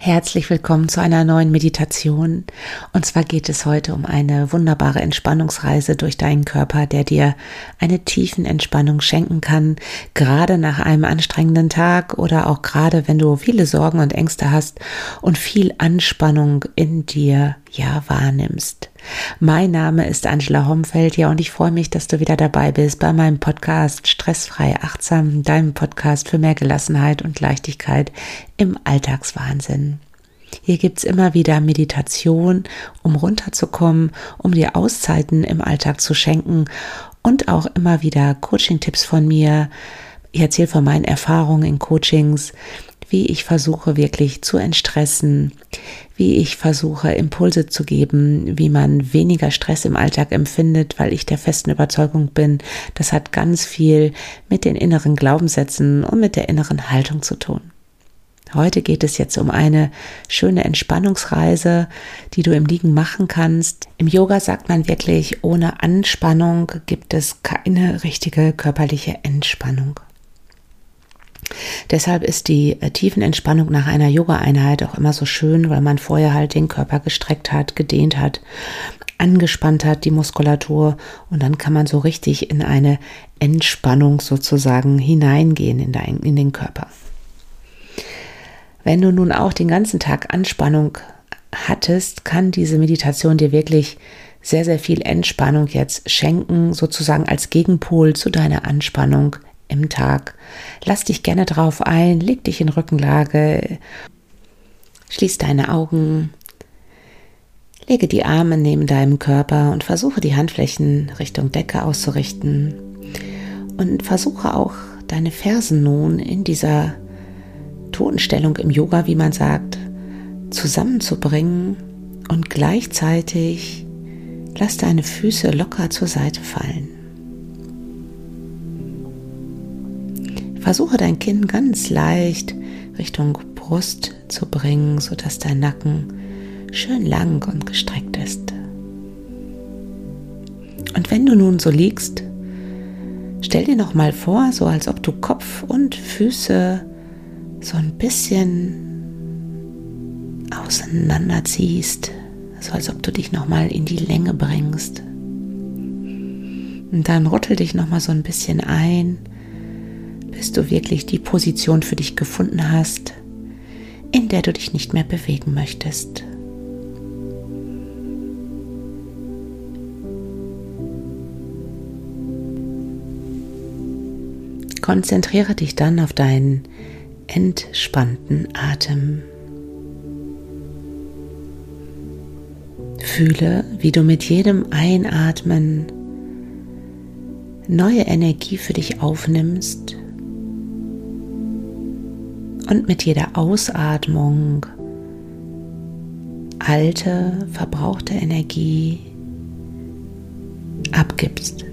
Herzlich willkommen zu einer neuen Meditation. Und zwar geht es heute um eine wunderbare Entspannungsreise durch deinen Körper, der dir eine tiefen Entspannung schenken kann, gerade nach einem anstrengenden Tag oder auch gerade wenn du viele Sorgen und Ängste hast und viel Anspannung in dir ja wahrnimmst. Mein Name ist Angela Homfeld, ja, und ich freue mich, dass du wieder dabei bist bei meinem Podcast Stressfrei Achtsam, deinem Podcast für mehr Gelassenheit und Leichtigkeit im Alltagswahnsinn. Hier gibt's immer wieder Meditation, um runterzukommen, um dir Auszeiten im Alltag zu schenken und auch immer wieder Coaching-Tipps von mir. Ich erzähle von meinen Erfahrungen in Coachings, wie ich versuche wirklich zu entstressen, wie ich versuche Impulse zu geben, wie man weniger Stress im Alltag empfindet, weil ich der festen Überzeugung bin, das hat ganz viel mit den inneren Glaubenssätzen und mit der inneren Haltung zu tun. Heute geht es jetzt um eine schöne Entspannungsreise, die du im Liegen machen kannst. Im Yoga sagt man wirklich, ohne Anspannung gibt es keine richtige körperliche Entspannung. Deshalb ist die äh, Tiefenentspannung nach einer Yoga-Einheit auch immer so schön, weil man vorher halt den Körper gestreckt hat, gedehnt hat, angespannt hat, die Muskulatur und dann kann man so richtig in eine Entspannung sozusagen hineingehen in, dein, in den Körper. Wenn du nun auch den ganzen Tag Anspannung hattest, kann diese Meditation dir wirklich sehr, sehr viel Entspannung jetzt schenken, sozusagen als Gegenpol zu deiner Anspannung im Tag. Lass dich gerne drauf ein, leg dich in Rückenlage, schließ deine Augen, lege die Arme neben deinem Körper und versuche die Handflächen Richtung Decke auszurichten und versuche auch deine Fersen nun in dieser Totenstellung im Yoga, wie man sagt, zusammenzubringen und gleichzeitig lass deine Füße locker zur Seite fallen. Versuche dein Kinn ganz leicht Richtung Brust zu bringen, sodass dein Nacken schön lang und gestreckt ist. Und wenn du nun so liegst, stell dir noch mal vor, so als ob du Kopf und Füße so ein bisschen auseinanderziehst, so als ob du dich noch mal in die Länge bringst. Und dann rüttel dich noch mal so ein bisschen ein bis du wirklich die Position für dich gefunden hast, in der du dich nicht mehr bewegen möchtest. Konzentriere dich dann auf deinen entspannten Atem. Fühle, wie du mit jedem Einatmen neue Energie für dich aufnimmst und mit jeder Ausatmung alte, verbrauchte Energie abgibst.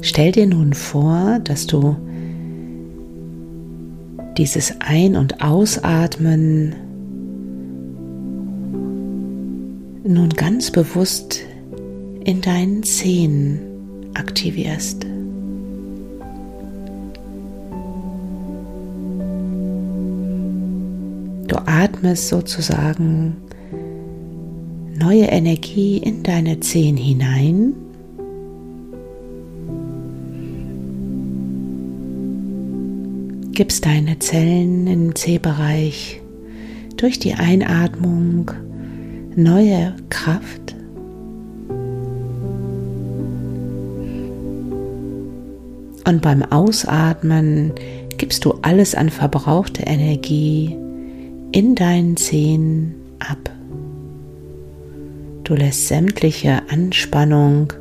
Stell dir nun vor, dass du dieses Ein- und Ausatmen nun ganz bewusst in deinen Zehen aktivierst. Du atmest sozusagen neue Energie in deine Zehen hinein gibst deine Zellen im C-Bereich durch die Einatmung neue Kraft. Und beim Ausatmen gibst du alles an verbrauchte Energie in deinen Zehen ab. Du lässt sämtliche Anspannung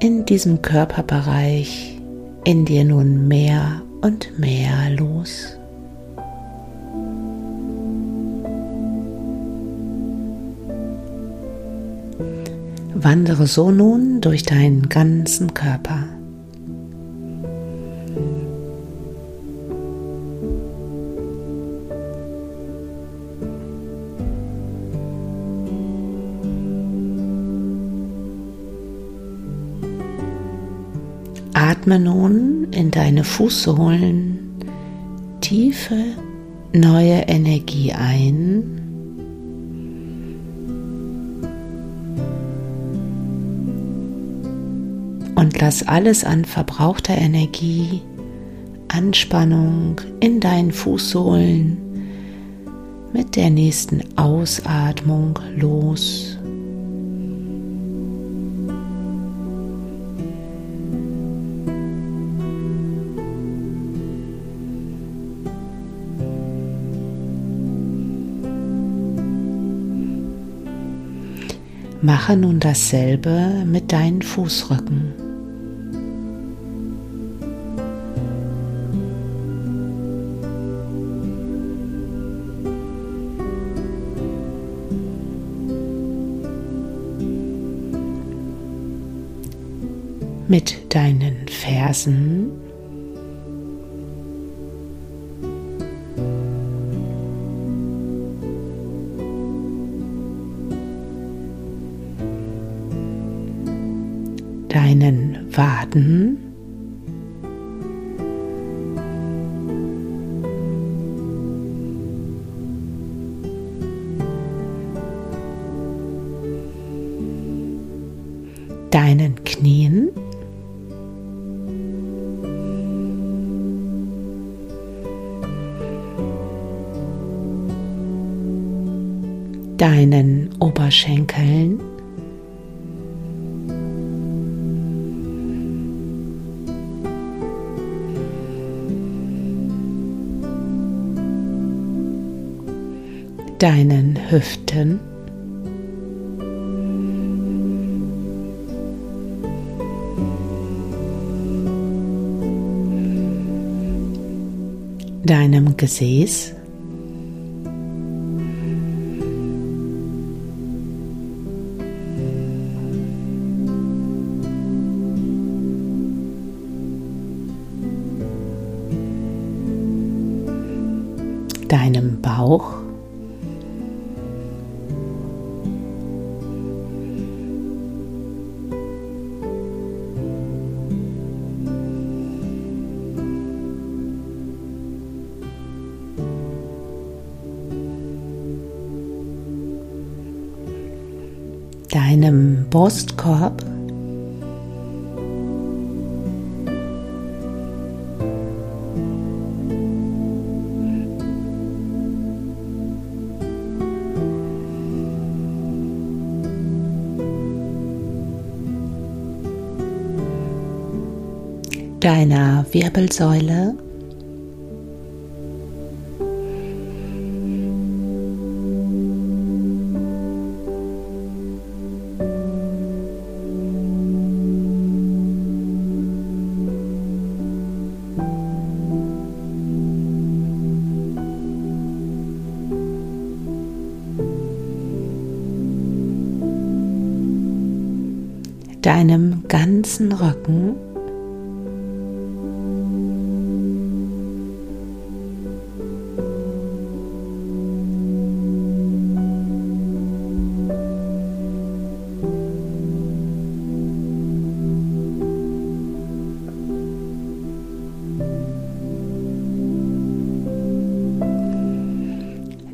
in diesem Körperbereich in dir nun mehr und mehr los. Wandere so nun durch deinen ganzen Körper. Atme nun in deine Fußsohlen tiefe neue Energie ein. Und lass alles an verbrauchter Energie, Anspannung in deinen Fußsohlen mit der nächsten Ausatmung los. Mache nun dasselbe mit deinen Fußrücken. Mit deinen Fersen deinen Waden. deinen Knien. deinen Oberschenkeln. Deinen Hüften. deinem Gesäß. Deinem Brustkorb. deiner Wirbelsäule ganzen Rücken.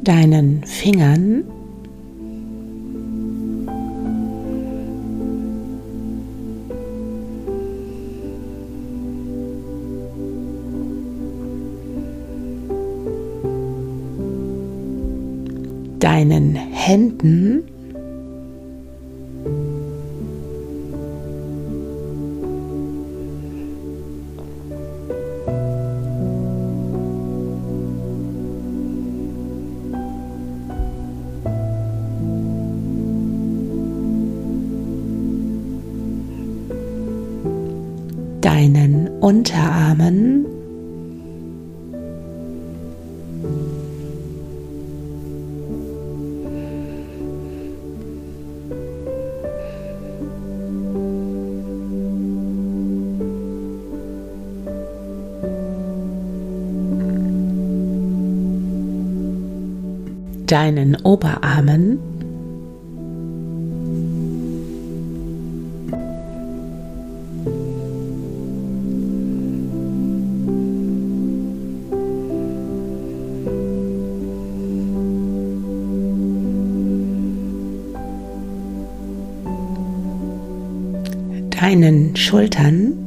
deinen Fingern deinen Händen. Deinen Unterarmen deinen Oberarmen. deinen Schultern.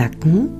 Nacken?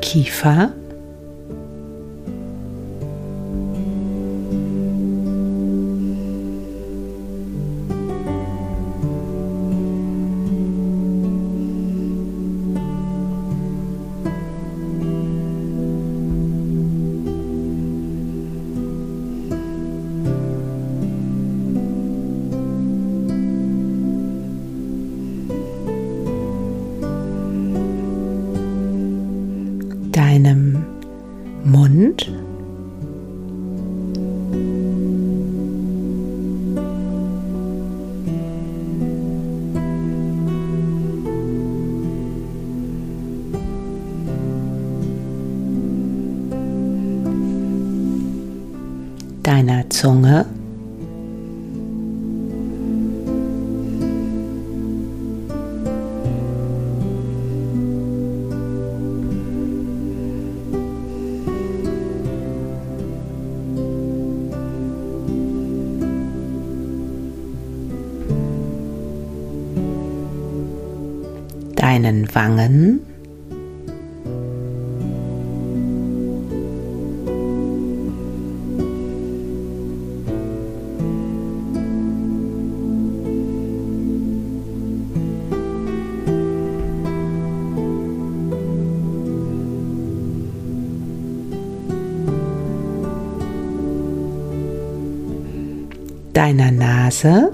Kiefer. deinem Mund deinen Wangen. deiner Nase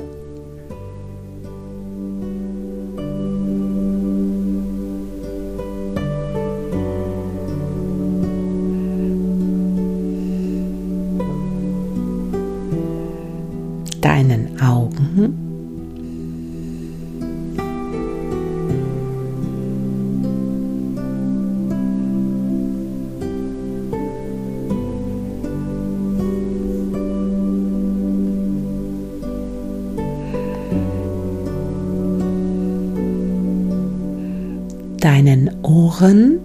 deinen Ohren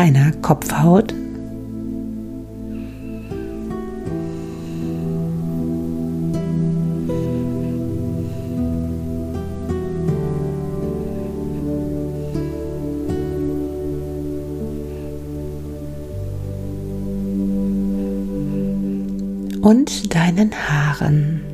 deiner Kopfhaut. und deinen Haaren.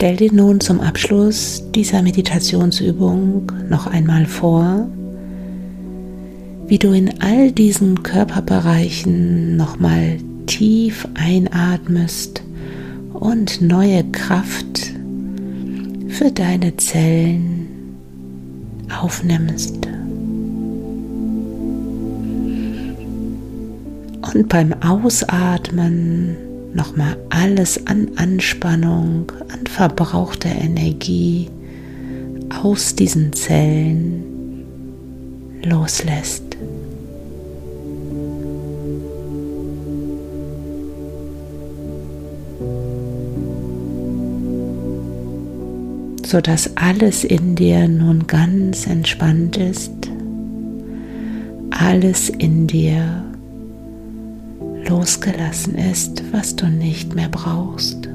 Stell dir nun zum Abschluss dieser Meditationsübung noch einmal vor, wie du in all diesen Körperbereichen nochmal tief einatmest und neue Kraft für deine Zellen aufnimmst. Und beim Ausatmen nochmal alles an Anspannung, an verbrauchter Energie aus diesen Zellen loslässt. sodass alles in dir nun ganz entspannt ist, alles in dir losgelassen ist, was du nicht mehr brauchst.